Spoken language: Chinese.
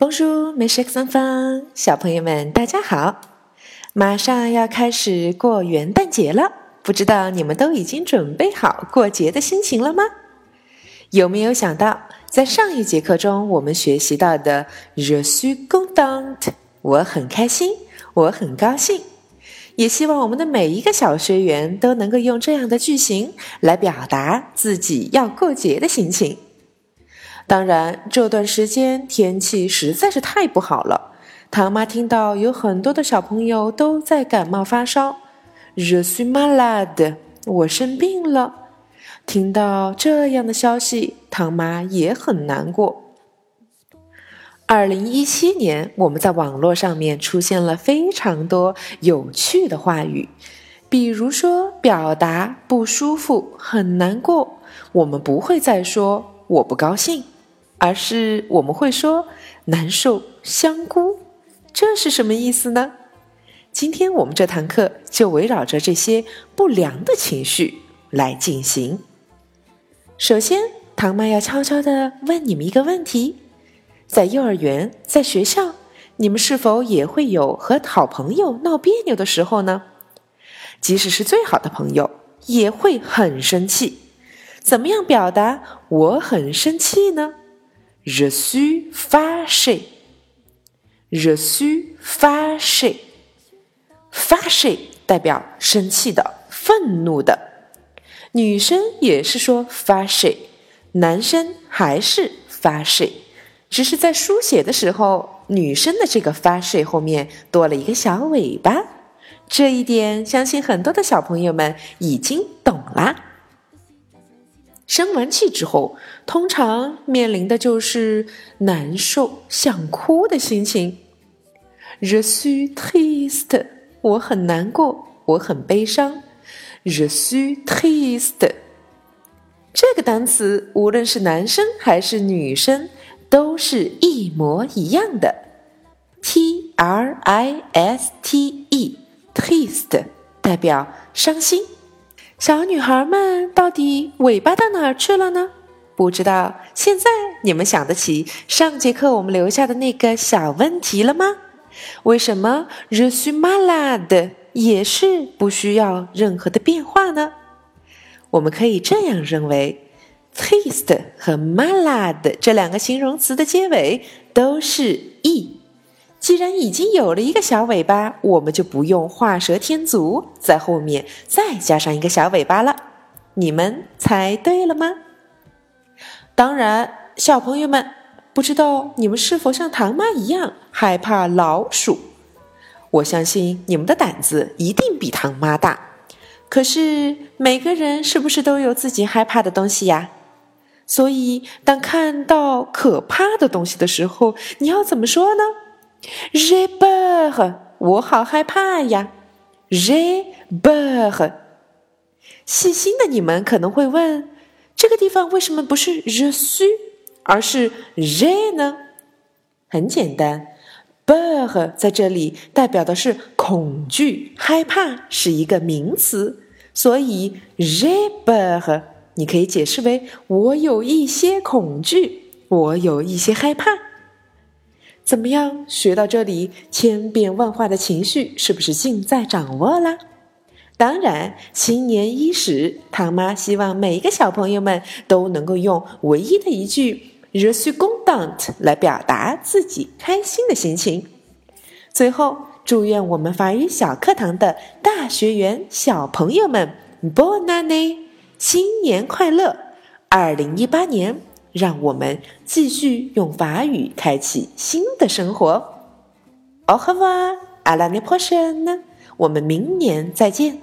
Bonjour, mes chers enfants，小朋友们，大家好！马上要开始过元旦节了，不知道你们都已经准备好过节的心情了吗？有没有想到，在上一节课中我们学习到的 “je suis content”，我很开心，我很高兴。也希望我们的每一个小学员都能够用这样的句型来表达自己要过节的心情。当然，这段时间天气实在是太不好了。唐妈听到有很多的小朋友都在感冒发烧，je suis malade，我生病了。听到这样的消息，唐妈也很难过。二零一七年，我们在网络上面出现了非常多有趣的话语，比如说表达不舒服、很难过，我们不会再说我不高兴。而是我们会说难受、香菇，这是什么意思呢？今天我们这堂课就围绕着这些不良的情绪来进行。首先，唐妈要悄悄的问你们一个问题：在幼儿园、在学校，你们是否也会有和好朋友闹别扭的时候呢？即使是最好的朋友，也会很生气。怎么样表达我很生气呢？Je suis fâché. Je suis fâché. Fâché 代表生气的、愤怒的。女生也是说 fâché，男生还是 fâché，只是在书写的时候，女生的这个 fâché 后面多了一个小尾巴。这一点，相信很多的小朋友们已经懂啦。生完气之后，通常面临的就是难受、想哭的心情。Je suis triste，我很难过，我很悲伤。Je suis triste，这个单词无论是男生还是女生，都是一模一样的。T R I S T E，triste 代表伤心。小女孩们到底尾巴到哪儿去了呢？不知道。现在你们想得起上节课我们留下的那个小问题了吗？为什么 je sumalad 也是不需要任何的变化呢？我们可以这样认为：triste 和 malad 这两个形容词的结尾都是 e。既然已经有了一个小尾巴，我们就不用画蛇添足，在后面再加上一个小尾巴了。你们猜对了吗？当然，小朋友们，不知道你们是否像唐妈一样害怕老鼠？我相信你们的胆子一定比唐妈大。可是每个人是不是都有自己害怕的东西呀？所以，当看到可怕的东西的时候，你要怎么说呢？J'ai peur，我好害怕呀。J'ai peur。细心的你们可能会问，这个地方为什么不是 zhu，而是 j'ai 呢？很简单，peur 在这里代表的是恐惧、害怕，是一个名词，所以 j'ai peur 你可以解释为我有一些恐惧，我有一些害怕。怎么样？学到这里，千变万化的情绪是不是尽在掌握啦？当然，新年伊始，唐妈希望每一个小朋友们都能够用唯一的一句 “je suis content” 来表达自己开心的心情。最后，祝愿我们法语小课堂的大学员小朋友们，bon anné，新年快乐！二零一八年。让我们继续用法语开启新的生活。Au revoir, à l'année prochaine，我们明年再见。